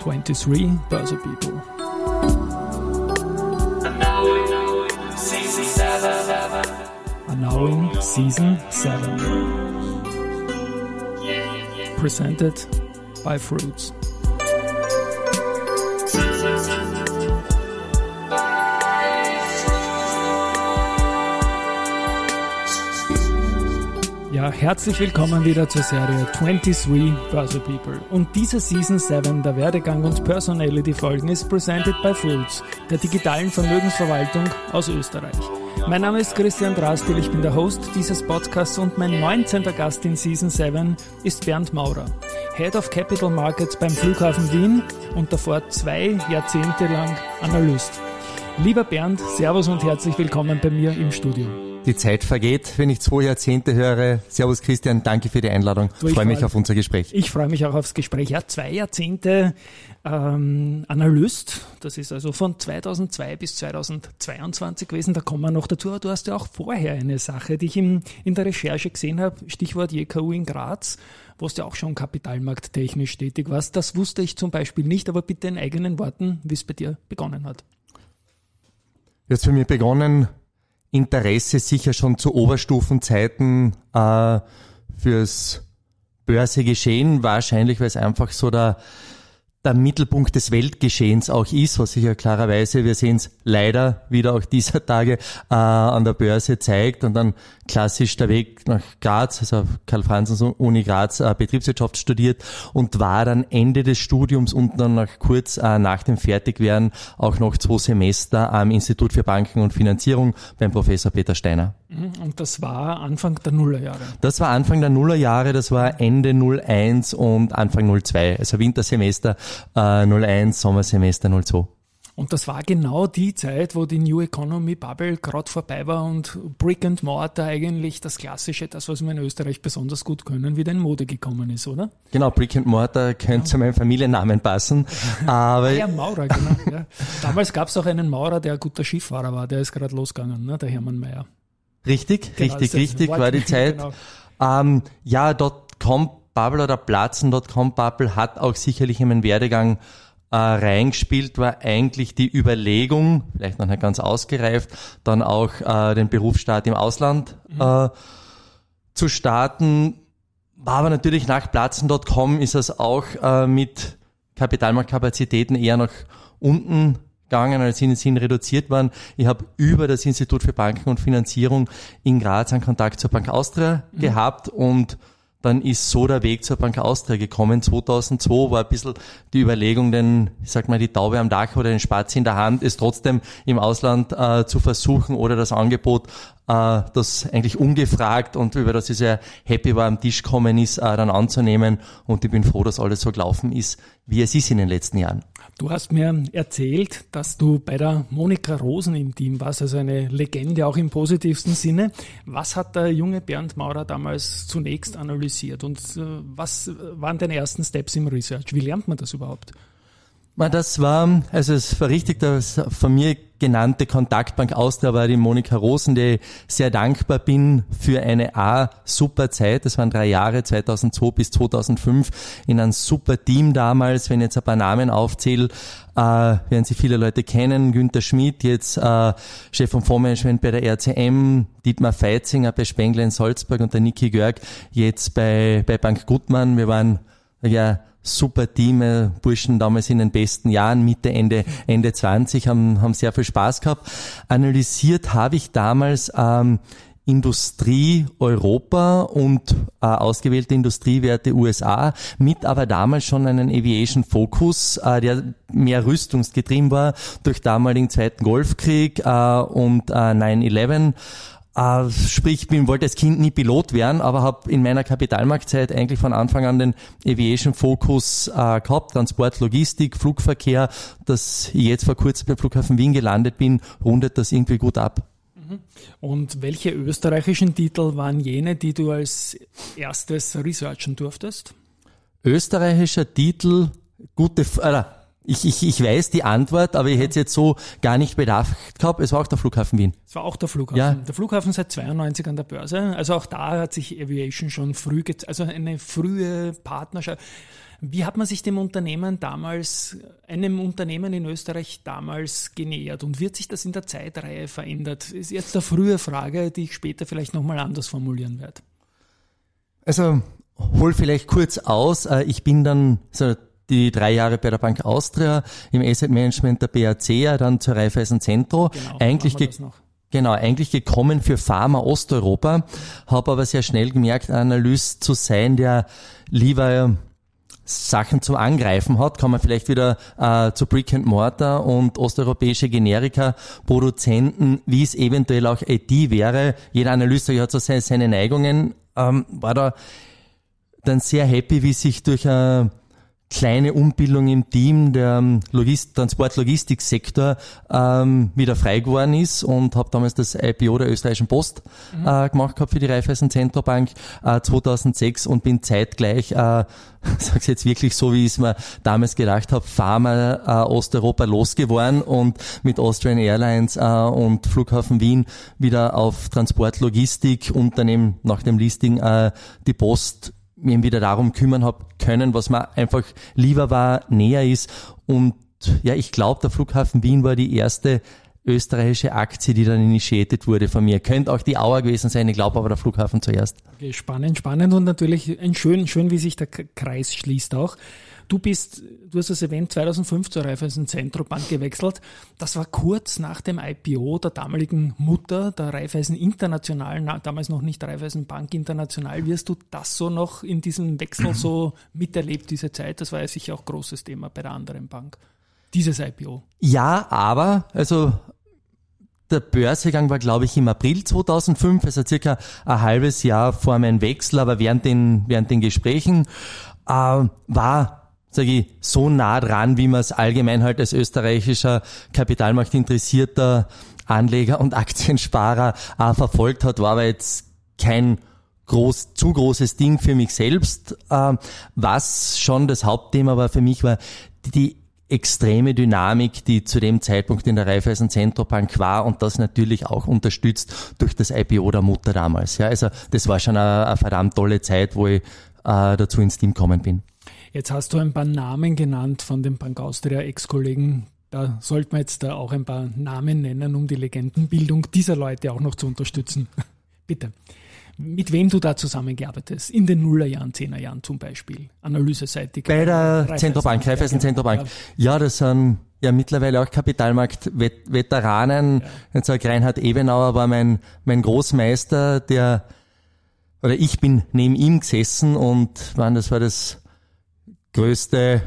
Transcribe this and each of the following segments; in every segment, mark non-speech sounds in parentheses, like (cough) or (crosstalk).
23 Börse People. Annouing Season 7. Presented by Fruits. Ja, herzlich willkommen wieder zur Serie 23 Börse People. Und diese Season 7 der Werdegang und Personality Folgen ist presented by Fruits, der digitalen Vermögensverwaltung aus Österreich. Mein Name ist Christian Drastil, ich bin der Host dieses Podcasts und mein 19. Gast in Season 7 ist Bernd Maurer, Head of Capital Markets beim Flughafen Wien und davor zwei Jahrzehnte lang Analyst. Lieber Bernd, Servus und herzlich willkommen bei mir im Studio. Die Zeit vergeht, wenn ich zwei Jahrzehnte höre. Servus Christian, danke für die Einladung. Ich freue mich auf unser Gespräch. Ich freue mich auch aufs Gespräch. Ja, zwei Jahrzehnte ähm, Analyst, das ist also von 2002 bis 2022 gewesen. Da kommen wir noch dazu. Du hast ja auch vorher eine Sache, die ich in, in der Recherche gesehen habe, Stichwort JKU in Graz wo du ja auch schon kapitalmarkttechnisch tätig warst. Das wusste ich zum Beispiel nicht, aber bitte in eigenen Worten, wie es bei dir begonnen hat. Jetzt für mich begonnen Interesse sicher schon zu Oberstufenzeiten äh, fürs Börsegeschehen, wahrscheinlich weil es einfach so der der Mittelpunkt des Weltgeschehens auch ist, was sich ja klarerweise, wir sehen es leider wieder auch dieser Tage äh, an der Börse zeigt und dann klassisch der Weg nach Graz, also Karl Franzens Uni Graz äh, Betriebswirtschaft studiert und war dann Ende des Studiums und dann noch kurz äh, nach dem Fertigwerden auch noch zwei Semester am Institut für Banken und Finanzierung beim Professor Peter Steiner. Mhm, und das war Anfang der Nullerjahre? Das war Anfang der Nullerjahre, das war Ende 01 und Anfang 02, also Wintersemester äh, 01, Sommersemester 02. Und das war genau die Zeit, wo die New Economy Bubble gerade vorbei war und Brick and Mortar eigentlich das Klassische, das, was wir in Österreich besonders gut können, wieder in Mode gekommen ist, oder? Genau, Brick and Mortar könnte ja. zu meinem Familiennamen passen. (laughs) Aber ja, Maurer, genau. Ja. Damals gab es auch einen Maurer, der ein guter Skifahrer war, der ist gerade losgegangen, ne? der Hermann Mayer. Richtig, genau, richtig, richtig war die Zeit. Genau. Ähm, ja, .com Bubble oder Platzen.com Bubble hat auch sicherlich in meinen Werdegang äh, reingespielt, war eigentlich die Überlegung, vielleicht noch nicht ganz ausgereift, dann auch äh, den Berufsstaat im Ausland mhm. äh, zu starten. War aber natürlich nach Platzen.com ist es auch äh, mit Kapitalmarktkapazitäten eher nach unten gegangen, als sie sind reduziert worden. Ich habe über das Institut für Banken und Finanzierung in Graz einen Kontakt zur Bank Austria mhm. gehabt und dann ist so der Weg zur Bank Austria gekommen. 2002 war ein bisschen die Überlegung, denn, ich sag mal, die Taube am Dach oder den Spatz in der Hand, es trotzdem im Ausland äh, zu versuchen oder das Angebot, äh, das eigentlich ungefragt und über das ich sehr happy war, am Tisch kommen ist, äh, dann anzunehmen. Und ich bin froh, dass alles so gelaufen ist, wie es ist in den letzten Jahren. Du hast mir erzählt, dass du bei der Monika Rosen im Team warst, also eine Legende auch im positivsten Sinne. Was hat der junge Bernd Maurer damals zunächst analysiert und äh, was waren deine ersten Steps im Research? Wie lernt man das überhaupt? Das war, also es war richtig, das von mir genannte Kontaktbank Austria war die Monika Rosen, der sehr dankbar bin für eine A, super Zeit. Das waren drei Jahre, 2002 bis 2005, in einem super Team damals. Wenn ich jetzt ein paar Namen aufzähle, äh, werden Sie viele Leute kennen. Günter Schmidt, jetzt äh, Chef vom Fondsmanagement bei der RCM, Dietmar Feitzinger bei Spengler in Salzburg und der Niki Görg jetzt bei, bei Bank Gutmann. Wir waren ja super Team, äh, Burschen damals in den besten Jahren, Mitte, Ende, Ende 20, haben, haben sehr viel Spaß gehabt. Analysiert habe ich damals ähm, Industrie Europa und äh, ausgewählte Industriewerte USA, mit aber damals schon einen Aviation Focus, äh, der mehr rüstungsgetrieben war durch damaligen Zweiten Golfkrieg äh, und äh, 9-11 äh, sprich, ich bin, wollte als Kind nie Pilot werden, aber habe in meiner Kapitalmarktzeit eigentlich von Anfang an den Aviation Focus äh, gehabt, Transport, Logistik, Flugverkehr, dass ich jetzt vor kurzem beim Flughafen Wien gelandet bin, rundet das irgendwie gut ab. Mhm. Und welche österreichischen Titel waren jene, die du als erstes researchen durftest? Österreichischer Titel, gute, äh, Ich, ich, ich weiß die Antwort, aber ich hätte es jetzt so gar nicht bedacht gehabt. Es war auch der Flughafen Wien. Es war auch der Flughafen. Ja. Der Flughafen seit 92 an der Börse. Also auch da hat sich Aviation schon früh, also eine frühe Partnerschaft. Wie hat man sich dem Unternehmen damals, einem Unternehmen in Österreich damals genähert und wird sich das in der Zeitreihe verändert? Das ist jetzt eine frühe Frage, die ich später vielleicht nochmal anders formulieren werde. Also hol vielleicht kurz aus. Äh, ich bin dann so die drei Jahre bei der Bank Austria im Asset Management der BAC, dann zur Raiffeisen Centro. Genau, eigentlich Genau, eigentlich gekommen für Pharma Osteuropa, habe aber sehr schnell gemerkt, Analyst zu sein, der lieber Sachen zum Angreifen hat, kann man vielleicht wieder äh, zu Brick and Mortar und osteuropäische Generika, Produzenten, wie es eventuell auch IT wäre. Jeder Analyst hat so seine, seine Neigungen, ähm, war da dann sehr happy, wie sich durch eine kleine Umbildung im Team der ähm, Logist Transport-Logistiksektor ähm, wieder frei geworden ist und habe damals das IPO der österreichischen Post mhm. äh, gemacht gehabt für die Raiffeisen Zentrobank äh, 2006 und bin zeitgleich, äh, (laughs) sag's jetzt wirklich so, wie ich es mir damals gedacht habe, Pharma äh, Osteuropa losgeworden und mit Austrian Airlines äh, und Flughafen Wien wieder auf Transport-Logistik Unternehmen nach dem Listing äh, die Post mir wieder darum kümmern hab können, was mir einfach lieber war, näher ist. Und ja, ich glaube, der Flughafen Wien war die erste österreichische Aktie, die dann initiiert wurde von mir. Könnte auch die Auer gewesen sein, ich glaube aber der Flughafen zuerst. Okay, spannend, spannend und natürlich ein schön, schön, wie sich der Kreis schließt auch. Du bist, du hast das Event 2005 zur Raiffeisen Zentrobank gewechselt. Das war kurz nach dem IPO der damaligen Mutter, der Raiffeisen International, damals noch nicht Raiffeisen Bank International. Wirst du das so noch in diesem Wechsel so (clears throat) miterlebt, diese Zeit? Das war ja sicher auch großes Thema bei der anderen Bank. Dieses IPO. Ja, aber, also der Börsegang war, glaube ich, im April 2005, also circa ein halbes Jahr vor meinem Wechsel, aber während den, während den Gesprächen äh, war sage ich, so nah dran, wie man es allgemein halt als österreichischer Kapitalmarkt interessierter Anleger und (laughs) Aktiensparer äh, verfolgt hat, war aber jetzt kein groß, zu großes Ding für mich selbst. Äh, was schon das Hauptthema war für mich, war die extreme Dynamik, die zu dem Zeitpunkt in der Raiffeisen Zentrobank war und das natürlich auch unterstützt durch das IPO der Mutter damals. Ja, also das war schon eine, eine verdammt tolle Zeit, wo ich äh, dazu ins Team gekommen bin. Jetzt hast du ein paar Namen genannt von den Bank Austria Ex-Kollegen. Da sollte man jetzt da auch ein paar Namen nennen, um die Legendenbildung dieser Leute auch noch zu unterstützen. (laughs) Bitte. Mit wem du da zusammengearbeitet hast, in den Nullerjahren, Zehnerjahren zum Beispiel, analyseseitig. Bei der Zentrobank, Raiffeisen Zentrobank. Ja. ja, das sind ja mittlerweile auch Kapitalmarkt-Veteranen. Ja. Jetzt sag Reinhard Ebenauer war mein, mein Großmeister, der, oder ich bin neben ihm gesessen und wann, das war das größte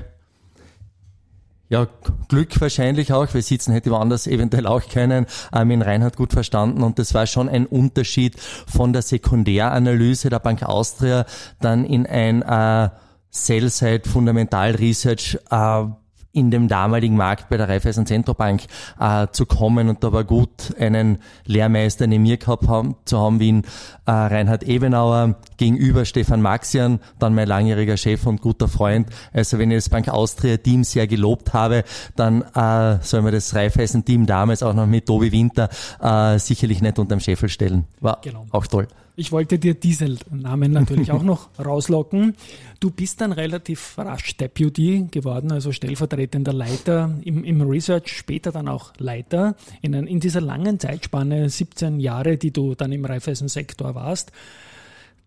ja, Glück wahrscheinlich auch. Wir sitzen hätte woanders eventuell auch können. Ähm, in Reinhard gut verstanden und das war schon ein Unterschied von der Sekundäranalyse der Bank Austria dann in ein äh, Sell-Side Fundamental Research äh, in dem damaligen Markt bei der Raiffeisen Zentrobank äh, zu kommen und da war gut, einen Lehrmeister neben mir gehabt haben, zu haben wie ihn, äh, Reinhard Ebenauer, gegenüber Stefan Maxian, dann mein langjähriger Chef und guter Freund. Also wenn ich das Bank Austria Team sehr gelobt habe, dann äh, soll man das Raiffeisen Team damals auch noch mit Tobi Winter äh, sicherlich nicht unterm Scheffel stellen. War genau. auch toll. Ich wollte dir diese Namen natürlich auch noch (laughs) rauslocken. Du bist dann relativ rasch Deputy geworden, also stellvertretender Leiter im, im Research, später dann auch Leiter. In, in dieser langen Zeitspanne, 17 Jahre, die du dann im Raiffeisen-Sektor warst,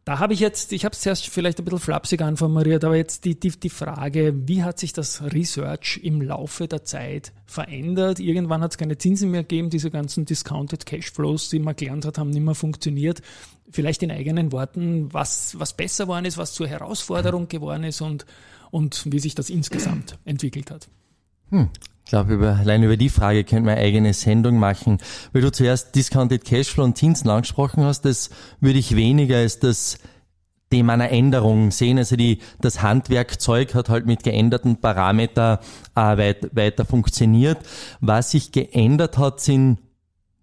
da habe ich jetzt, ich habe es zuerst vielleicht ein bisschen flapsig anformuliert, aber jetzt die, die, die Frage, wie hat sich das Research im Laufe der Zeit verändert? Irgendwann hat es keine Zinsen mehr gegeben, diese ganzen Discounted Cashflows, die man gelernt hat, haben nicht mehr funktioniert. Vielleicht in eigenen Worten, was, was besser geworden ist, was zur Herausforderung geworden ist und, und wie sich das insgesamt entwickelt hat. Hm. Ich glaube, über, allein über die Frage könnte man eine eigene Sendung machen. Weil du zuerst Discounted Cashflow und Zinsen angesprochen hast, das würde ich weniger als das Thema einer Änderung sehen. Also die, das Handwerkzeug hat halt mit geänderten Parametern äh, weit, weiter funktioniert. Was sich geändert hat, sind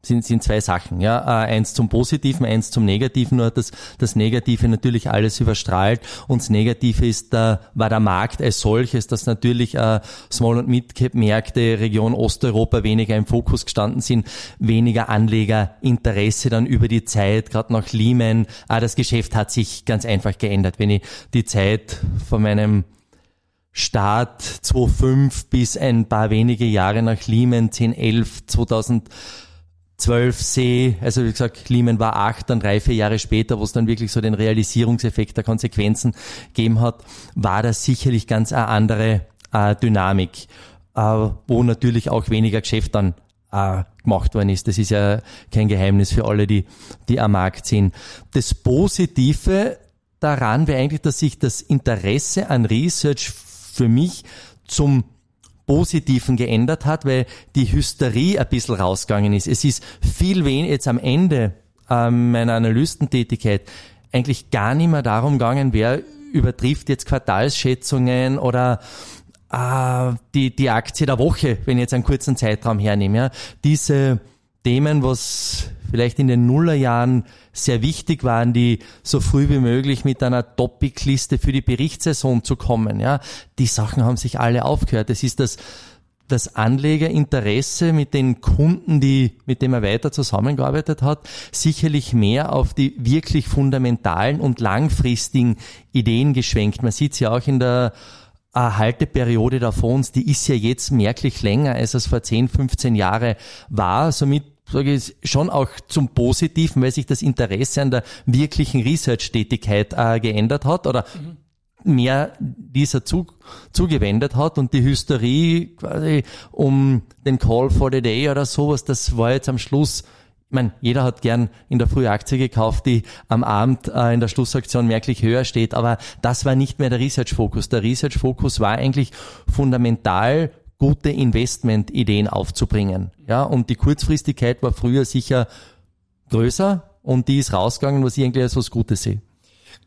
sind, sind zwei Sachen. Ja, äh, eins zum Positiven, eins zum Negativen. Nur das, das Negative natürlich alles überstrahlt. Und das Negative ist, äh, war der Markt als solches, dass natürlich äh, Small- und Mid-Cap-Märkte Region Osteuropa weniger im Fokus gestanden sind, weniger Anlegerinteresse dann über die Zeit, gerade nach Lehman. Äh, das Geschäft hat sich ganz einfach geändert. Wenn ich die Zeit von meinem Start 2005 bis ein paar wenige Jahre nach Lehman 10, 11, 2000 12 C, also wie gesagt, Lehman war acht, dann drei, vier Jahre später, wo es dann wirklich so den Realisierungseffekt der Konsequenzen gegeben hat, war das sicherlich ganz eine andere äh, Dynamik, äh, wo natürlich auch weniger Geschäft dann äh, gemacht worden ist. Das ist ja kein Geheimnis für alle, die, die am Markt sind. Das Positive daran wäre eigentlich, dass sich das Interesse an Research für mich zum Positiven geändert hat, weil die Hysterie ein bisschen rausgegangen ist. Es ist viel weniger jetzt am Ende äh, meiner Analystentätigkeit eigentlich gar nicht mehr darum gegangen, wer übertrifft jetzt Quartalsschätzungen oder äh, die, die Aktie der Woche, wenn ich jetzt einen kurzen Zeitraum hernehme. Ja. Diese Themen, was vielleicht in den Nullerjahren sehr wichtig waren, die so früh wie möglich mit einer Topic-Liste für die Berichtssaison zu kommen. Ja, die Sachen haben sich alle aufgehört. Es ist das, das Anlegerinteresse mit den Kunden, die, mit dem er weiter zusammengearbeitet hat, sicherlich mehr auf die wirklich fundamentalen und langfristigen Ideen geschwenkt. Man sieht es ja auch in der Halteperiode der Fonds, die ist ja jetzt merklich länger, als es vor 10, 15 Jahre war. Somit sage ich, schon auch zum Positiven, weil sich das Interesse an der wirklichen Research-Tätigkeit äh, geändert hat oder mhm. mehr dieser zu, zugewendet hat und die Hysterie quasi um den Call for the Day oder sowas, das war jetzt am Schluss ich meine, jeder hat gern in der Früh Aktie gekauft, die am Abend äh, in der Schlussaktion merklich höher steht, aber das war nicht mehr der Research-Fokus. Der Research-Fokus war eigentlich fundamental gute Investmentideen aufzubringen. Ja, und die Kurzfristigkeit war früher sicher größer und die ist rausgegangen, was ich eigentlich als was Gutes sehe.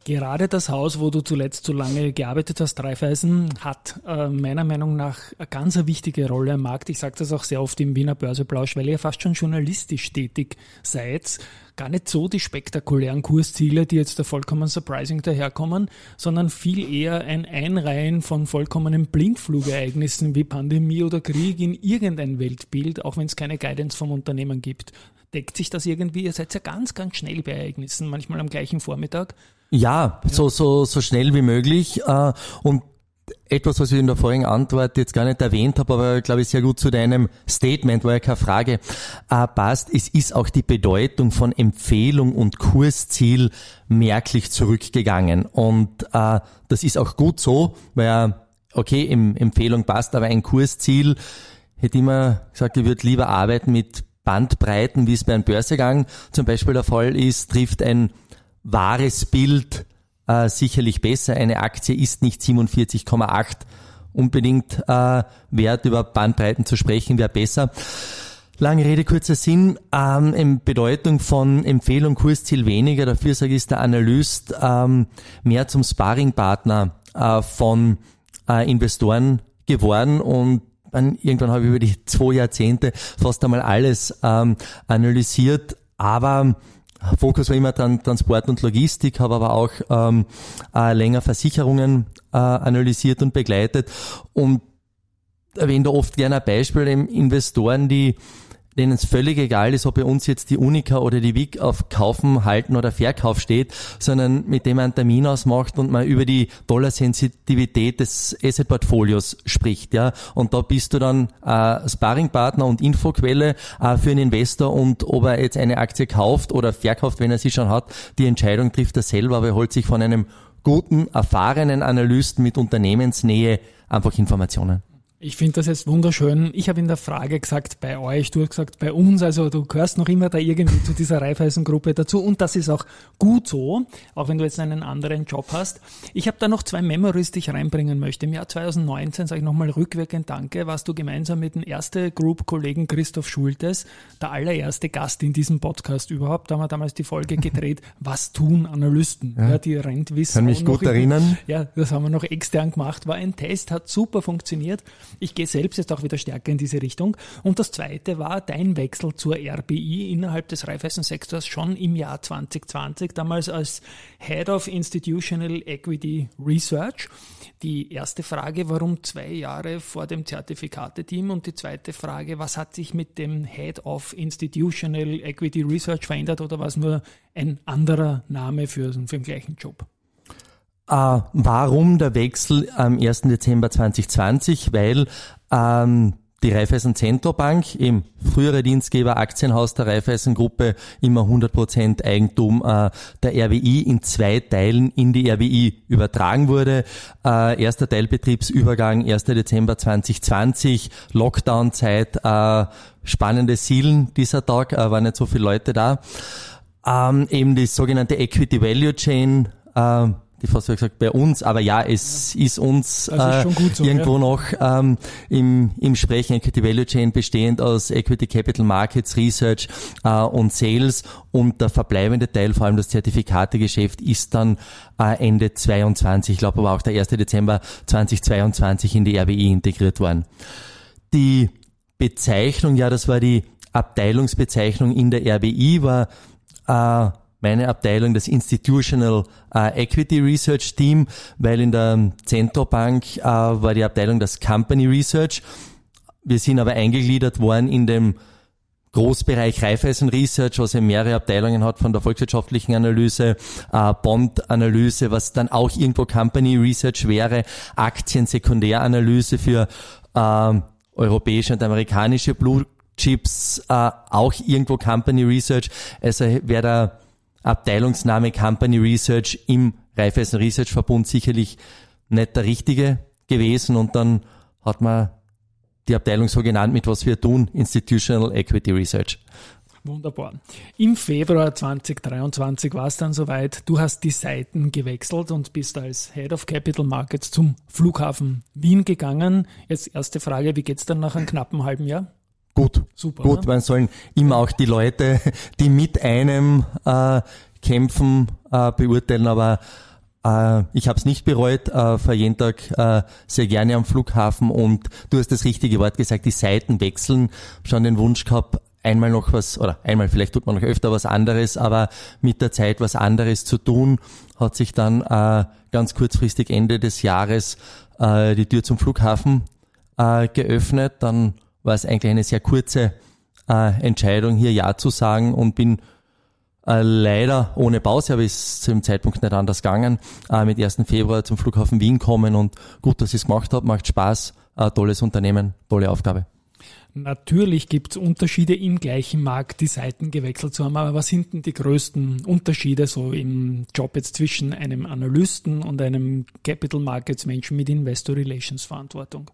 Gerade das Haus, wo du zuletzt so lange gearbeitet hast, Dreifeisen, hat äh, meiner Meinung nach eine ganz wichtige Rolle am Markt. Ich sage das auch sehr oft im Wiener Börseplausch, weil ihr fast schon journalistisch tätig seid. Gar nicht so die spektakulären Kursziele, die jetzt da vollkommen surprising daherkommen, sondern viel eher ein Einreihen von vollkommenen Blindflugereignissen wie Pandemie oder Krieg in irgendein Weltbild, auch wenn es keine Guidance vom Unternehmen gibt. Deckt sich das irgendwie? Ihr seid ja ganz, ganz schnell bei Ereignissen, manchmal am gleichen Vormittag. Ja, so, so, so schnell wie möglich. Äh, und etwas, was ich in der vorigen Antwort jetzt gar nicht erwähnt habe, aber glaube ich sehr gut zu deinem Statement, war ja keine Frage, äh, passt. Es ist auch die Bedeutung von Empfehlung und Kursziel merklich zurückgegangen. Und äh, das ist auch gut so, weil okay, Empfehlung passt, aber ein Kursziel hätte immer gesagt, ich würde lieber arbeiten mit Bandbreiten, wie es bei einem Börsegang zum Beispiel der Fall ist, trifft ein wahres Bild äh, sicherlich besser. Eine Aktie ist nicht 47,8 unbedingt äh, wert, über Bandbreiten zu sprechen, wäre besser. Lange Rede, kurzer Sinn. Ähm, in Bedeutung von Empfehlung, Kursziel weniger. Dafür sage ich, ist der Analyst ähm, mehr zum Sparringpartner äh, von äh, Investoren geworden und dann irgendwann habe ich über die zwei Jahrzehnte fast einmal alles ähm, analysiert, aber Fokus war immer dann Transport und Logistik, habe aber auch ähm, äh, länger Versicherungen äh, analysiert und begleitet. Und erwähne da oft gerne ein Beispiel, Investoren, die denen es völlig egal ist, ob bei uns jetzt die Unica oder die WIG auf Kaufen, Halten oder Verkauf steht, sondern mit dem man einen Termin ausmacht und man über die Dollarsensitivität des Asset-Portfolios spricht. Ja. Und da bist du dann äh, Sparringpartner und Infoquelle äh, für einen Investor und ob er jetzt eine Aktie kauft oder verkauft, wenn er sie schon hat, die Entscheidung trifft er selber, aber er holt sich von einem guten, erfahrenen Analysten mit Unternehmensnähe einfach Informationen. Ich finde das jetzt wunderschön. Ich habe in der Frage gesagt, bei euch, du hast gesagt, bei uns, also du gehörst noch immer da irgendwie zu dieser Raiffeisen-Gruppe dazu und das ist auch gut so, auch wenn du jetzt einen anderen Job hast. Ich habe da noch zwei Memories, die ich reinbringen möchte. Im Jahr 2019, sage ich nochmal rückwirkend Danke, warst du gemeinsam mit dem erste Group-Kollegen Christoph Schultes, der allererste Gast in diesem Podcast überhaupt. Da haben wir damals die Folge gedreht, (laughs) was tun Analysten? Ja, ja die Rentwissen. Kann mich gut erinnern. Ja, das haben wir noch extern gemacht, war ein Test, hat super funktioniert. Ich gehe selbst jetzt auch wieder stärker in diese Richtung. Und das zweite war dein Wechsel zur RBI innerhalb des Raiffeisen-Sektors schon im Jahr 2020, damals als Head of Institutional Equity Research. Die erste Frage, warum zwei Jahre vor dem Zertifikateteam? Und die zweite Frage, was hat sich mit dem Head of Institutional Equity Research verändert oder war es nur ein anderer Name für, für den gleichen Job? Äh, warum der Wechsel am 1. Dezember 2020? Weil ähm, die Raiffeisen Zentrobank, im frühere Dienstgeber Aktienhaus der Raiffeisen Gruppe, immer 100% Eigentum äh, der RWI in zwei Teilen in die RWI übertragen wurde. Äh, erster Teilbetriebsübergang 1. Dezember 2020, Lockdown-Zeit, äh, spannende Zielen dieser Tag, äh, waren nicht so viele Leute da. Ähm, eben die sogenannte Equity Value Chain, äh, die fast gesagt, bei uns, aber ja, es ist uns äh, ist so, irgendwo ja. noch ähm, im, im Sprechen Equity Value Chain bestehend aus Equity Capital Markets, Research äh, und Sales und der verbleibende Teil, vor allem das Zertifikategeschäft, ist dann äh, Ende 22, ich glaube aber auch der 1. Dezember 2022 in die RWI integriert worden. Die Bezeichnung, ja, das war die Abteilungsbezeichnung in der RWI, war äh, meine Abteilung, das Institutional äh, Equity Research Team, weil in der Zentrobank äh, war die Abteilung das Company Research. Wir sind aber eingegliedert worden in dem Großbereich Raiffeisen Research, was ja mehrere Abteilungen hat von der volkswirtschaftlichen Analyse, äh, Bond-Analyse, was dann auch irgendwo Company Research wäre, Aktien-Sekundäranalyse für äh, europäische und amerikanische Blue Chips, äh, auch irgendwo Company Research. Also wäre da Abteilungsname Company Research im Raiffeisen Research Verbund sicherlich nicht der richtige gewesen und dann hat man die Abteilung so genannt, mit was wir tun, Institutional Equity Research. Wunderbar. Im Februar 2023 war es dann soweit. Du hast die Seiten gewechselt und bist als Head of Capital Markets zum Flughafen Wien gegangen. Jetzt erste Frage, wie geht's dann nach einem knappen halben Jahr? Gut, super. Gut, ne? man sollen immer auch die Leute, die mit einem äh, kämpfen, äh, beurteilen, aber äh, ich habe es nicht bereut, äh, vor jeden Tag äh, sehr gerne am Flughafen und du hast das richtige Wort gesagt, die Seiten wechseln. Schon den Wunsch gehabt, einmal noch was, oder einmal vielleicht tut man noch öfter was anderes, aber mit der Zeit was anderes zu tun, hat sich dann äh, ganz kurzfristig Ende des Jahres äh, die Tür zum Flughafen äh, geöffnet. Dann war es eigentlich eine sehr kurze äh, Entscheidung, hier Ja zu sagen und bin äh, leider ohne Pause, aber ist zu dem Zeitpunkt nicht anders gegangen, äh, mit 1. Februar zum Flughafen Wien kommen und gut, dass ich es gemacht habe, macht Spaß, äh, tolles Unternehmen, tolle Aufgabe. Natürlich gibt es Unterschiede im gleichen Markt, die Seiten gewechselt zu haben, aber was sind denn die größten Unterschiede so im Job jetzt zwischen einem Analysten und einem Capital Markets Menschen mit Investor Relations Verantwortung?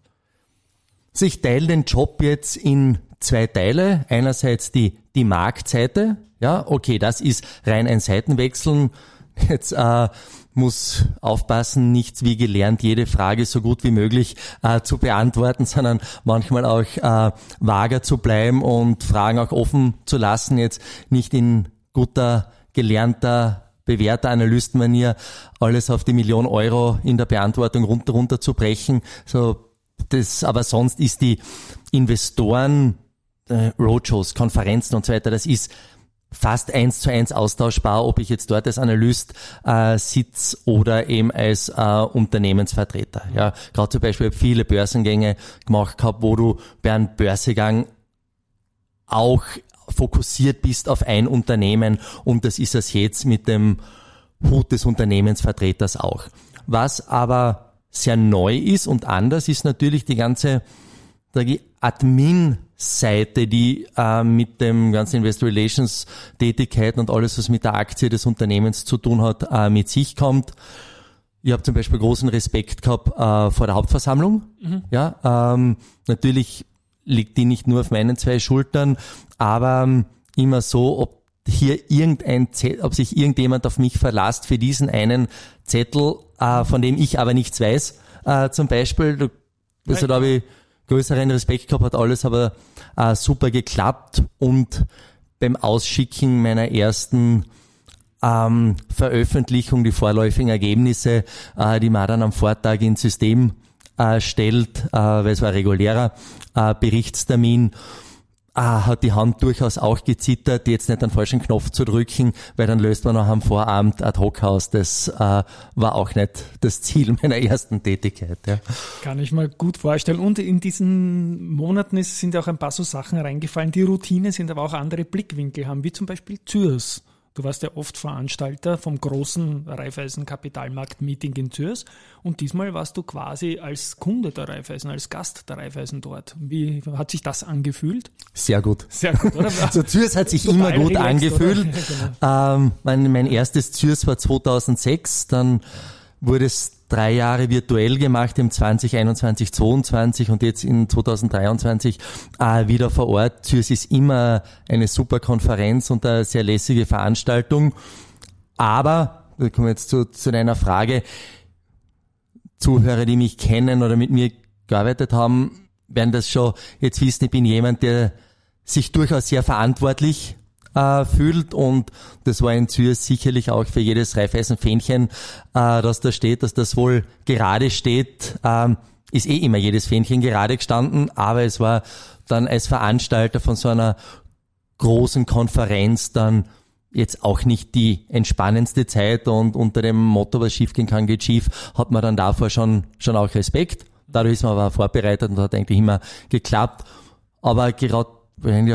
Ich teile den Job jetzt in zwei Teile. Einerseits die, die Marktseite. Ja, okay, das ist rein ein Seitenwechseln. Jetzt äh, muss aufpassen, nicht wie gelernt jede Frage so gut wie möglich äh, zu beantworten, sondern manchmal auch äh, vager zu bleiben und Fragen auch offen zu lassen. Jetzt nicht in guter, gelernter bewährter Analystenmanier alles auf die Million Euro in der Beantwortung runter runter zu brechen. So das, aber sonst ist die Investoren, äh, Roadshows, Konferenzen und so weiter, das ist fast eins zu eins austauschbar, ob ich jetzt dort als Analyst äh, sitze oder eben als äh, Unternehmensvertreter. Ja, gerade zum Beispiel viele Börsengänge gemacht gehabt, wo du bei einem Börsegang auch fokussiert bist auf ein Unternehmen und das ist es jetzt mit dem Hut des Unternehmensvertreters auch. Was aber sehr neu ist und anders ist natürlich die ganze Admin-Seite, die äh, mit dem ganzen Investor Relations Tätigkeiten und alles, was mit der Aktie des Unternehmens zu tun hat, äh, mit sich kommt. Ich habe zum Beispiel großen Respekt gehabt äh, vor der Hauptversammlung. Mhm. Ja, ähm, natürlich liegt die nicht nur auf meinen zwei Schultern, aber ähm, immer so, ob hier irgendein Zettel, ob sich irgendjemand auf mich verlasst für diesen einen Zettel, äh, von dem ich aber nichts weiß. Äh, zum Beispiel, also da habe ich größeren Respekt gehabt, hat alles aber äh, super geklappt und beim Ausschicken meiner ersten ähm, Veröffentlichung, die vorläufigen Ergebnisse, äh, die man dann am Vortag ins System äh, stellt, äh, weil es war ein regulärer äh, Berichtstermin ah, hat die Hand durchaus auch gezittert, jetzt nicht den falschen Knopf zu drücken, weil dann löst man noch am Vorabend ad hoc aus. Das äh, war auch nicht das Ziel (laughs) meiner ersten Tätigkeit. Ja. Kann ich mal gut vorstellen. Und in diesen Monaten sind auch ein paar so Sachen reingefallen, die Routine sind, aber auch andere Blickwinkel haben, wie zum Beispiel Zürs. Du warst ja oft Veranstalter vom großen Raiffeisen Kapitalmarkt Meeting in Zürs und diesmal warst du quasi als Kunde der Raiffeisen, als Gast der Raiffeisen dort. Wie hat sich das angefühlt? Sehr gut. Sehr gut, oder? (laughs) also Zürs hat sich immer gut angefühlt. (laughs) genau. ähm, mein, mein erstes Zürs war 2006, dann wurde es drei Jahre virtuell gemacht im 2021, 22 und jetzt in 2023 äh, wieder vor Ort. Zürich ist immer eine super Konferenz und eine sehr lässige Veranstaltung. Aber, wir kommen jetzt zu, zu deiner Frage, Zuhörer, die mich kennen oder mit mir gearbeitet haben, werden das schon jetzt wissen, ich bin jemand, der sich durchaus sehr verantwortlich äh, fühlt und das war in Zürich sicherlich auch für jedes Reifeisenfähnchen, äh, das da steht, dass das wohl gerade steht, ähm, ist eh immer jedes Fähnchen gerade gestanden, aber es war dann als Veranstalter von so einer großen Konferenz dann jetzt auch nicht die entspannendste Zeit und unter dem Motto, was schiefgehen kann, geht schief, hat man dann davor schon, schon auch Respekt. Dadurch ist man aber vorbereitet und hat eigentlich immer geklappt. Aber gerade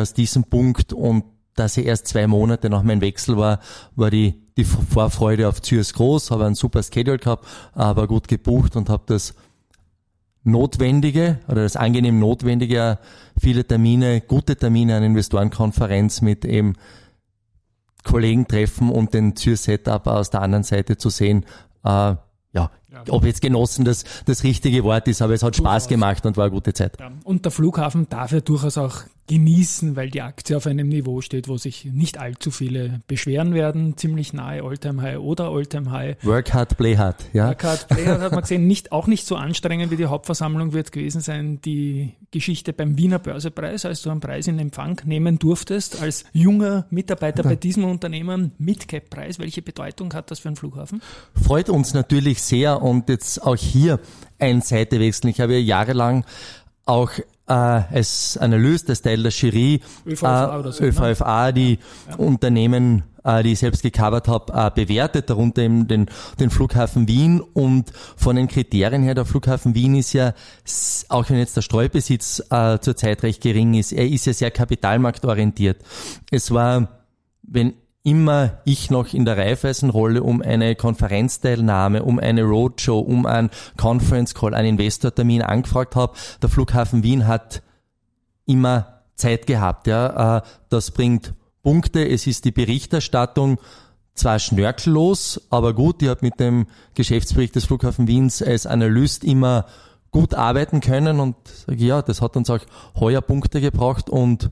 aus diesem Punkt und dass ich erst zwei Monate nach meinem Wechsel war, war die, die Vorfreude auf Zürich groß, habe ein super Schedule gehabt, aber gut gebucht und habe das Notwendige oder das angenehm Notwendige, viele Termine, gute Termine an Investorenkonferenz mit eben Kollegen treffen und den Zürich Setup aus der anderen Seite zu sehen, äh, ja, ob jetzt genossen das, das richtige Wort ist, aber es hat Spaß gemacht und war eine gute Zeit. Ja. Und der Flughafen darf ja durchaus auch genießen, weil die Aktie auf einem Niveau steht, wo sich nicht allzu viele beschweren werden. Ziemlich nahe Alltime High oder Alltime High. Work hard, play hard. Ja. Work hard, play hard hat man gesehen. Nicht, auch nicht so anstrengend wie die Hauptversammlung wird gewesen sein, die Geschichte beim Wiener Börsepreis, als du einen Preis in Empfang nehmen durftest, als junger Mitarbeiter bei diesem Unternehmen, Midcap-Preis. Welche Bedeutung hat das für einen Flughafen? Freut uns natürlich sehr und jetzt auch hier ein Seitewechsel. Ich habe ja jahrelang auch äh, als Analyst, als Teil der Jury, ÖVFA, äh, so, ÖVFA ne? die ja. Unternehmen, äh, die ich selbst gecovert habe, äh, bewertet, darunter eben den, den Flughafen Wien. Und von den Kriterien her, der Flughafen Wien ist ja, auch wenn jetzt der Streubesitz äh, zurzeit recht gering ist, er ist ja sehr kapitalmarktorientiert. Es war, wenn immer ich noch in der Reifeisenrolle um eine Konferenzteilnahme, um eine Roadshow, um einen Conference Call, einen Investortermin angefragt habe. Der Flughafen Wien hat immer Zeit gehabt. Ja, äh, das bringt Punkte. Es ist die Berichterstattung zwar schnörkellos, aber gut. Ich habe mit dem Geschäftsbericht des Flughafen Wiens als Analyst immer gut arbeiten können und ja, das hat uns auch heuer Punkte gebracht und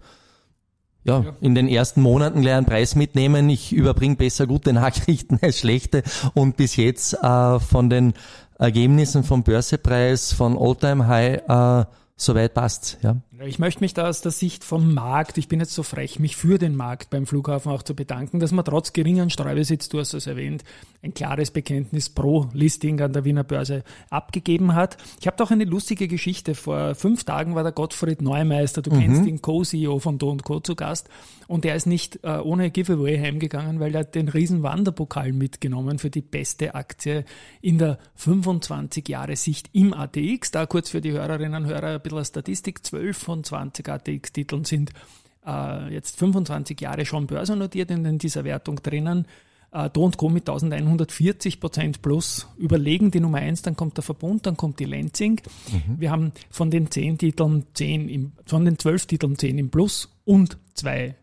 ja, ja, in den ersten Monaten gleich einen Preis mitnehmen. Ich überbringe besser gute (laughs) Nachrichten als schlechte. Und bis jetzt äh, von den Ergebnissen vom Börsepreis, von Alltime High, äh, soweit passt's. Ja. Ich möchte mich da aus der Sicht vom Markt, ich bin jetzt so frech, mich für den Markt beim Flughafen auch zu bedanken, dass man trotz geringen Streubesitz, du hast es erwähnt, ein klares Bekenntnis pro Listing an der Wiener Börse abgegeben hat. Ich habe doch eine lustige Geschichte. Vor fünf Tagen war der Gottfried Neumeister, du mhm. kennst ihn, Co-CEO von Do Co. zu Gast und er ist nicht äh, ohne Giveaway heimgegangen, weil er hat den riesen Wanderpokal mitgenommen für die beste Aktie in der 25 Jahre Sicht im ATX. Da kurz für die Hörerinnen und Hörer ein bisschen Statistik. 12 von 20 ATX-Titeln sind äh, jetzt 25 Jahre schon börsennotiert in dieser Wertung drinnen. Äh, Do Co. mit 1140 Prozent plus überlegen die Nummer eins, dann kommt der Verbund, dann kommt die Lenzing. Mhm. Wir haben von den zehn Titeln zehn im, von den zwölf Titeln zehn im Plus und zwei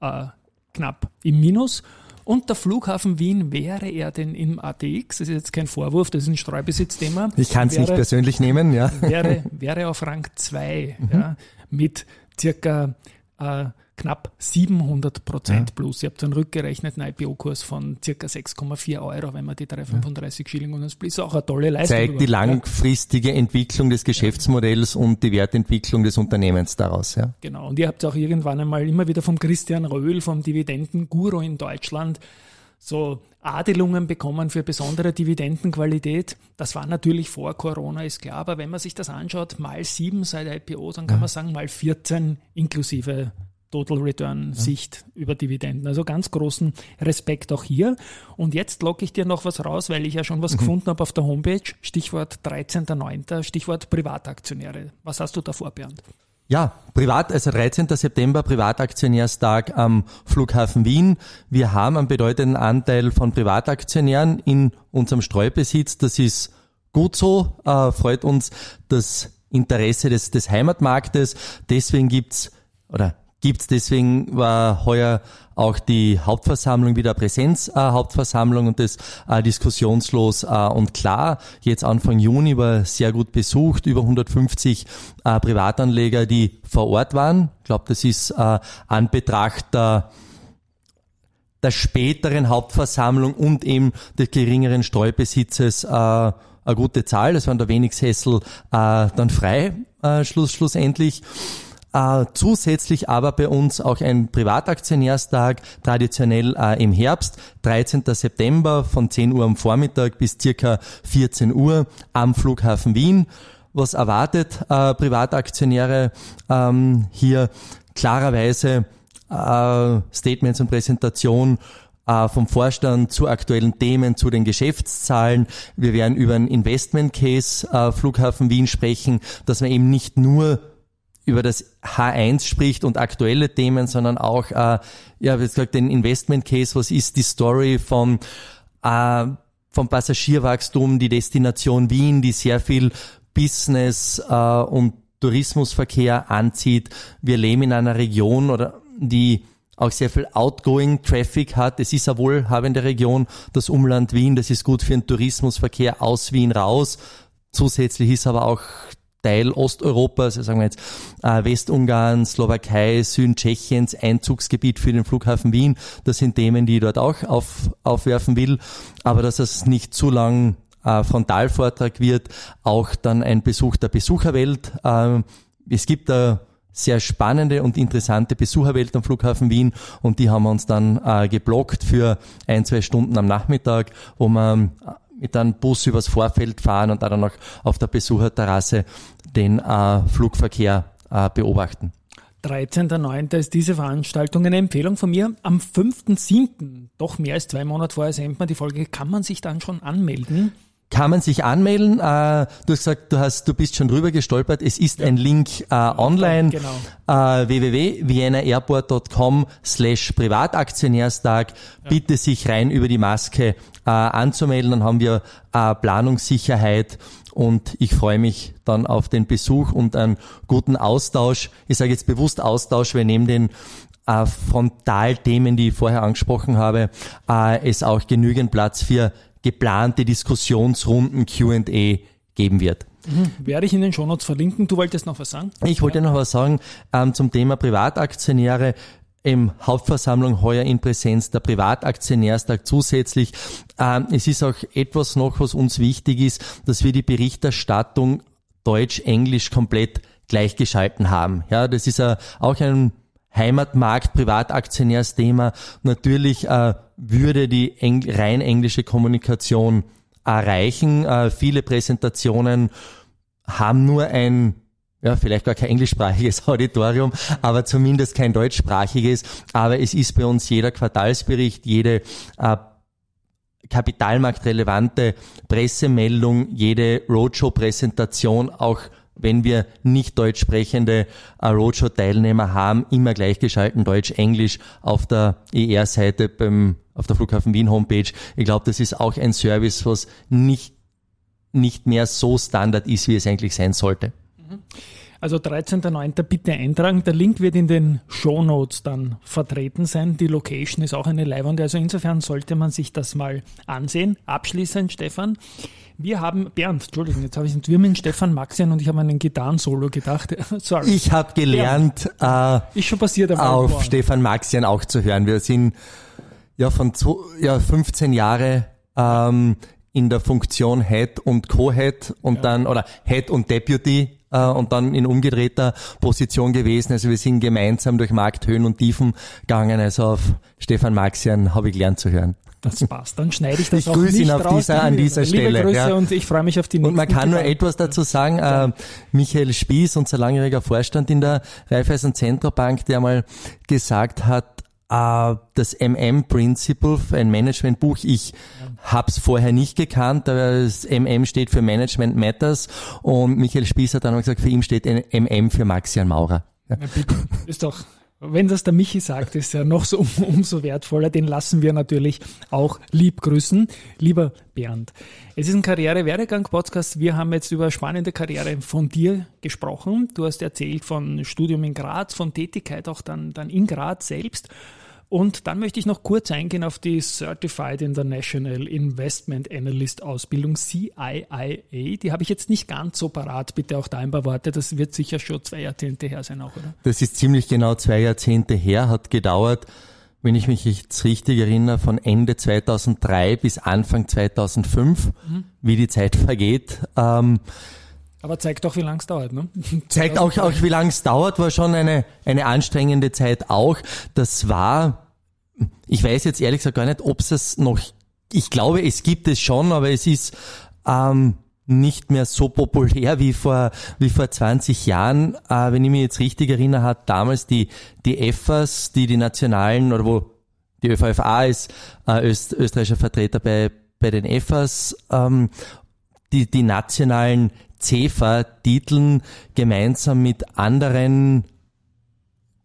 äh, knapp im Minus. Und der Flughafen Wien, wäre er denn im ATX? Das ist jetzt kein Vorwurf, das ist ein Streubesitzthema. Ich kann es nicht persönlich nehmen, ja. Wäre, wäre auf Rang 2 mhm. ja, mit circa äh, knapp 700 Prozent ja. plus. Ihr habt einen rückgerechneten IPO-Kurs von circa 6,4 Euro, wenn man die 335 ja. Schilling und das ist auch eine tolle Leistung. Zeigt die langfristige Entwicklung des Geschäftsmodells und die Wertentwicklung des Unternehmens daraus. Ja. Genau. Und ihr habt auch irgendwann einmal immer wieder vom Christian Röhl, vom Dividendenguru in Deutschland, so Adelungen bekommen für besondere Dividendenqualität. Das war natürlich vor Corona, ist klar. Aber wenn man sich das anschaut, mal sieben seit IPO, dann kann man sagen, mal 14 inklusive Total Return Sicht ja. über Dividenden. Also ganz großen Respekt auch hier. Und jetzt locke ich dir noch was raus, weil ich ja schon was mhm. gefunden habe auf der Homepage. Stichwort 13.09., Stichwort Privataktionäre. Was hast du davor, Bernd? Ja, privat, also 13. September, Privataktionärstag am Flughafen Wien. Wir haben einen bedeutenden Anteil von Privataktionären in unserem Streubesitz. Das ist gut so, äh, freut uns das Interesse des, des Heimatmarktes. Deswegen gibt's oder gibt's deswegen war heuer auch die Hauptversammlung wieder Präsenzhauptversammlung äh, und das äh, diskussionslos äh, und klar. Jetzt Anfang Juni war sehr gut besucht, über 150 äh, Privatanleger, die vor Ort waren. Ich glaube, das ist äh, an Betracht der der späteren Hauptversammlung und eben des geringeren Streubesitzes äh, eine gute Zahl. Es waren da wenig Sessel äh, dann frei, äh, schluss, schlussendlich. Äh, zusätzlich aber bei uns auch ein Privataktionärstag, traditionell äh, im Herbst, 13. September von 10 Uhr am Vormittag bis circa 14 Uhr am Flughafen Wien. Was erwartet äh, Privataktionäre ähm, hier? Klarerweise äh, Statements und Präsentation äh, vom Vorstand zu aktuellen Themen, zu den Geschäftszahlen. Wir werden über einen Investment Case äh, Flughafen Wien sprechen, dass man eben nicht nur über das H1 spricht und aktuelle Themen, sondern auch, äh, ja, wie gesagt, den Investment Case, was ist die Story vom, äh, vom Passagierwachstum, die Destination Wien, die sehr viel Business äh, und Tourismusverkehr anzieht. Wir leben in einer Region oder die auch sehr viel Outgoing Traffic hat. Es ist eine wohlhabende Region, das Umland Wien, das ist gut für den Tourismusverkehr aus Wien raus. Zusätzlich ist aber auch Teil Osteuropas, also sagen wir jetzt äh, Westungarn, Slowakei, Süden Tschechiens, Einzugsgebiet für den Flughafen Wien. Das sind Themen, die ich dort auch auf, aufwerfen will. Aber dass es nicht zu lang äh, Frontalvortrag wird, auch dann ein Besuch der Besucherwelt. Äh, es gibt da sehr spannende und interessante Besucherwelt am Flughafen Wien und die haben wir uns dann äh, geblockt für ein, zwei Stunden am Nachmittag, wo man mit einem Bus übers Vorfeld fahren und dann noch auf der Besucherterrasse den äh, Flugverkehr äh, beobachten. 13.09. ist diese Veranstaltung eine Empfehlung von mir. Am 5.7., doch mehr als zwei Monate vorher sendet man die Folge, kann man sich dann schon anmelden? Kann man sich anmelden. Äh, du hast gesagt, du hast, du bist schon drüber gestolpert. Es ist ja. ein Link äh, online. Genau. Äh, www.viennaerairport.com slash Privataktionärstag. Ja. Bitte sich rein über die Maske äh, anzumelden. Dann haben wir äh, Planungssicherheit und ich freue mich dann auf den Besuch und einen guten Austausch. Ich sage jetzt bewusst Austausch, wir nehmen den äh, Frontalthemen, die ich vorher angesprochen habe, äh, es auch genügend Platz für geplante Diskussionsrunden Q&A geben wird. Mhm. Werde ich in den Shownotes verlinken. Du wolltest noch was sagen? Ich wollte noch was sagen ähm, zum Thema Privataktionäre im Hauptversammlung heuer in Präsenz der Privataktionärstag zusätzlich. Ähm, es ist auch etwas noch, was uns wichtig ist, dass wir die Berichterstattung Deutsch-Englisch komplett gleichgeschalten haben. Ja, das ist äh, auch ein Heimatmarkt, Privataktionärsthema. Natürlich äh, würde die Engl rein englische Kommunikation erreichen. Äh, viele Präsentationen haben nur ein ja, vielleicht gar kein englischsprachiges (laughs) Auditorium, aber zumindest kein deutschsprachiges. Aber es ist bei uns jeder Quartalsbericht, jede äh, kapitalmarktrelevante Pressemeldung, jede Roadshow-Präsentation, auch wenn wir nicht deutsch sprechende äh, Roadshow-Teilnehmer haben, immer gleichgeschalten Deutsch-Englisch auf der ER-Seite beim auf der Flughafen Wien Homepage. Ich glaube, das ist auch ein Service, was nicht, nicht mehr so Standard ist, wie es eigentlich sein sollte. Mhm. Also 13.09. bitte eintragen. Der Link wird in den Show Notes dann vertreten sein. Die Location ist auch eine Leihwand. Also insofern sollte man sich das mal ansehen. Abschließend, Stefan. Wir haben, Bernd, Entschuldigung, jetzt habe ich wir mit Stefan Maxian und ich habe einen Gitarren-Solo gedacht. (laughs) Sorry. Ich habe gelernt, äh, ist schon passiert auf Morgen. Stefan Maxian auch zu hören. Wir sind ja von zwei, ja, 15 Jahre ähm, in der Funktion Head und Co-Head und ja. dann, oder Head und Deputy äh, und dann in umgedrehter Position gewesen. Also wir sind gemeinsam durch Markthöhen und Tiefen gegangen. Also auf Stefan Maxian habe ich gelernt zu hören. Das passt. Dann schneide ich das ich auch grüße nicht ihn auf raus. dieser, an dieser Liebe Stelle. Grüße ja. und ich freue mich auf die nächsten Und man kann nur etwas dazu sagen. Äh, Michael Spieß, unser langjähriger Vorstand in der Raiffeisen Zentrobank, der mal gesagt hat, äh, das MM-Principle, ein Managementbuch, ich hab's vorher nicht gekannt, aber das MM steht für Management Matters und Michael Spieß hat dann auch gesagt, für ihn steht ein MM für Maxian Maurer. Ja. Ist doch, wenn das der Michi sagt, ist ja noch so um, (laughs) umso wertvoller. Den lassen wir natürlich auch lieb grüßen. Lieber Bernd, es ist ein Karriere-Werdegang-Podcast. Wir haben jetzt über spannende Karriere von dir gesprochen. Du hast erzählt von Studium in Graz, von Tätigkeit auch dann, dann in Graz selbst. Und dann möchte ich noch kurz eingehen auf die Certified International Investment Analyst Ausbildung CIIA. Die habe ich jetzt nicht ganz so parat. Bitte auch da ein paar Worte. Das wird sicher schon zwei Jahrzehnte her sein auch, oder? Das ist ziemlich genau zwei Jahrzehnte her, hat gedauert, wenn ich mich jetzt richtig erinnere, von Ende 2003 bis Anfang 2005, Mhm. wie die Zeit vergeht. Ähm, Aber zeigt doch, wie lange es dauert, ne? (laughs) zeigt auch, auch wie lange es dauert, war schon eine, eine anstrengende Zeit auch. Das war, ich weiß jetzt ehrlich gesagt gar nicht, ob es noch, ich glaube, es gibt es schon, aber es ist ähm, nicht mehr so populär wie vor, wie vor 20 Jahren. Äh, wenn ich mich jetzt richtig erinnere, hat damals die, die EFAs, die die nationalen, oder wo die ÖVFA ist, äh, Öst, österreichischer Vertreter bei, bei den EFAs, ähm, die, die nationalen CEFA-Titeln gemeinsam mit anderen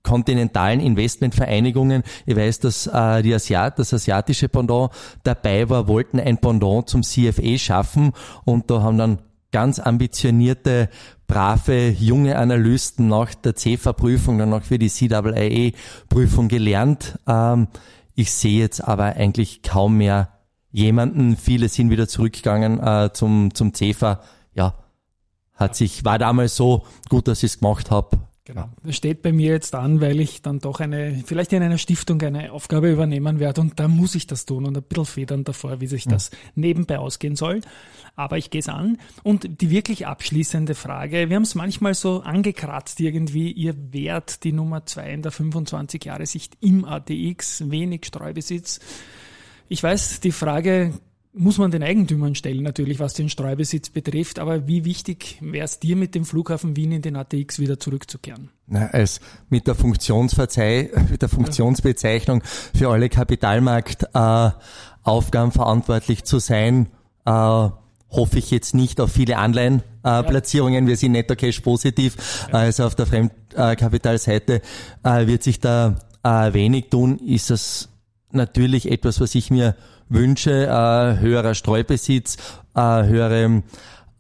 kontinentalen Investmentvereinigungen. Ich weiß, dass äh, die Asiat, das asiatische Pendant dabei war, wollten ein Pendant zum CFE schaffen und da haben dann ganz ambitionierte, brave, junge Analysten nach der CEFA-Prüfung, dann auch für die CAA-Prüfung gelernt. Ähm, ich sehe jetzt aber eigentlich kaum mehr jemanden. Viele sind wieder zurückgegangen äh, zum, zum CEFA. Ja, hat sich, war damals so gut, dass ich es gemacht habe. Genau. Das steht bei mir jetzt an, weil ich dann doch eine, vielleicht in einer Stiftung eine Aufgabe übernehmen werde und da muss ich das tun und ein bisschen federn davor, wie sich das nebenbei ausgehen soll. Aber ich gehe es an. Und die wirklich abschließende Frage, wir haben es manchmal so angekratzt irgendwie, ihr Wert die Nummer zwei in der 25 Jahre Sicht im ATX, wenig Streubesitz. Ich weiß, die Frage muss man den Eigentümern stellen, natürlich, was den Streubesitz betrifft. Aber wie wichtig wäre es dir, mit dem Flughafen Wien in den ATX wieder zurückzukehren? Na, als mit der Funktionsverzei (laughs) mit der Funktionsbezeichnung für alle Kapitalmarktaufgaben äh, verantwortlich zu sein, äh, hoffe ich jetzt nicht auf viele Anleihenplatzierungen. Äh. Wir sind netto cash positiv. Also auf der Fremdkapitalseite äh, wird sich da äh, wenig tun. Ist das natürlich etwas, was ich mir wünsche, äh, höherer Streubesitz, äh, höhere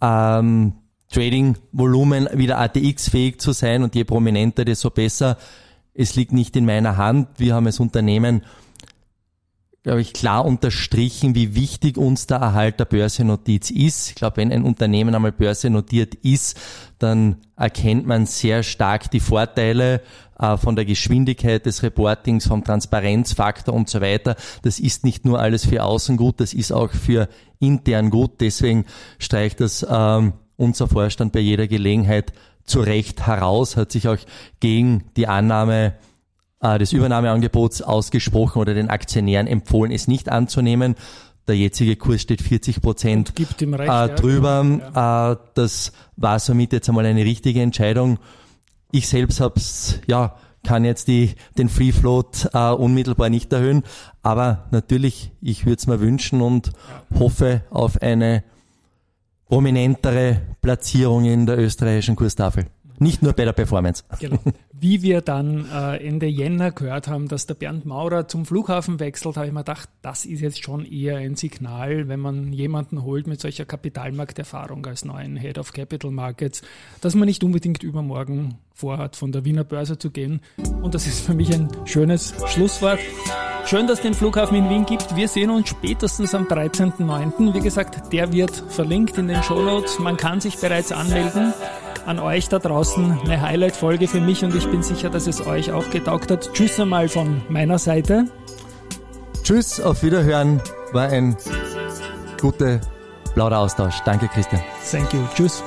ähm, Trading-Volumen wieder ATX-fähig zu sein und je prominenter, desto besser. Es liegt nicht in meiner Hand. Wir haben als Unternehmen, glaube ich, klar unterstrichen, wie wichtig uns der Erhalt der Börsennotiz ist. Ich glaube, wenn ein Unternehmen einmal börsennotiert ist, dann erkennt man sehr stark die Vorteile äh, von der Geschwindigkeit des Reportings, vom Transparenzfaktor und so weiter. Das ist nicht nur alles für außen gut, das ist auch für intern gut. Deswegen streicht das ähm, unser Vorstand bei jeder Gelegenheit zu Recht heraus, hat sich auch gegen die Annahme des Übernahmeangebots ausgesprochen oder den Aktionären empfohlen, es nicht anzunehmen. Der jetzige Kurs steht 40 Prozent recht, äh, ja, drüber. ja. Äh, das war somit jetzt einmal eine richtige Entscheidung. Ich selbst hab's, ja, kann jetzt die, den Free Float äh, unmittelbar nicht erhöhen, aber natürlich, ich würde es mir wünschen und hoffe auf eine prominentere Platzierung in der österreichischen Kurstafel. Nicht nur bei der Performance. Genau. Wie wir dann äh, Ende Jänner gehört haben, dass der Bernd Maurer zum Flughafen wechselt, habe ich mir gedacht, das ist jetzt schon eher ein Signal, wenn man jemanden holt mit solcher Kapitalmarkterfahrung als neuen Head of Capital Markets, dass man nicht unbedingt übermorgen vorhat, von der Wiener Börse zu gehen. Und das ist für mich ein schönes Schlusswort. Schön, dass es den Flughafen in Wien gibt. Wir sehen uns spätestens am 13.09. Wie gesagt, der wird verlinkt in den Shownotes. Man kann sich bereits anmelden. An euch da draußen eine Highlight-Folge für mich und ich bin sicher, dass es euch auch getaugt hat. Tschüss einmal von meiner Seite. Tschüss, auf Wiederhören. War ein guter Plauderaustausch. Danke, Christian. Thank you. Tschüss.